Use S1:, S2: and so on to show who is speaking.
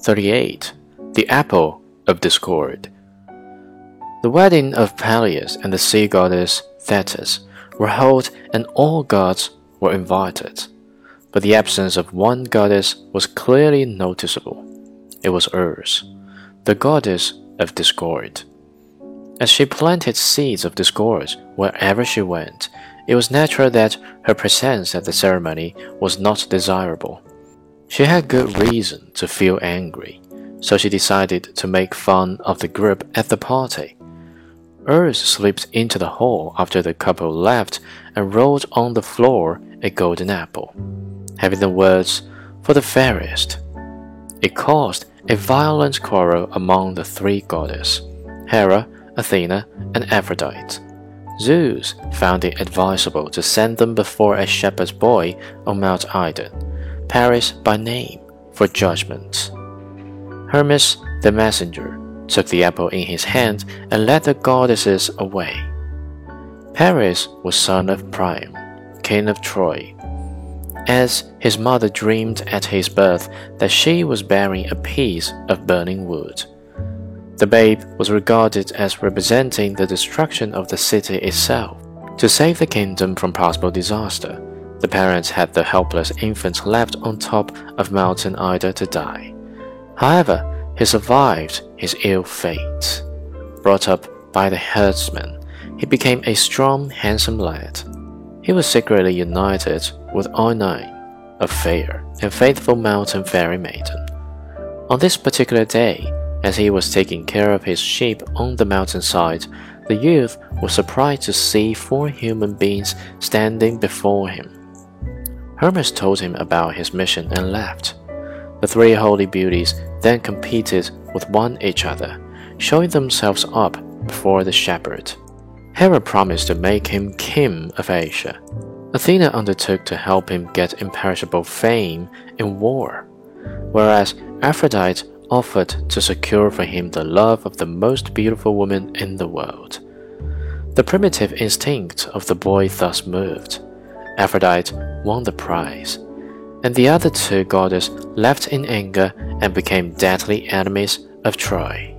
S1: 38. The Apple of Discord. The wedding of Peleus and the sea goddess Thetis were held, and all gods were invited. But the absence of one goddess was clearly noticeable. It was Eris, the goddess of discord. As she planted seeds of discord wherever she went, it was natural that her presence at the ceremony was not desirable. She had good reason to feel angry, so she decided to make fun of the group at the party. Eris slipped into the hall after the couple left and rolled on the floor a golden apple, having the words, For the fairest. It caused a violent quarrel among the three goddesses Hera, Athena, and Aphrodite. Zeus found it advisable to send them before a shepherd's boy on Mount Ida, Paris by name, for judgment. Hermes, the messenger, took the apple in his hand and led the goddesses away. Paris was son of Priam, king of Troy. As his mother dreamed at his birth that she was bearing a piece of burning wood. The babe was regarded as representing the destruction of the city itself. To save the kingdom from possible disaster, the parents had the helpless infant left on top of Mountain Ida to die. However, he survived his ill fate. Brought up by the herdsman, he became a strong, handsome lad. He was secretly united with Oenone, a fair and faithful mountain fairy maiden. On this particular day, as he was taking care of his sheep on the mountainside, the youth was surprised to see four human beings standing before him. Hermes told him about his mission and left. The three holy beauties then competed with one each other, showing themselves up before the shepherd. Hera promised to make him king of Asia. Athena undertook to help him get imperishable fame in war, whereas Aphrodite offered to secure for him the love of the most beautiful woman in the world. The primitive instinct of the boy thus moved. Aphrodite won the prize, and the other two goddesses left in anger and became deadly enemies of Troy.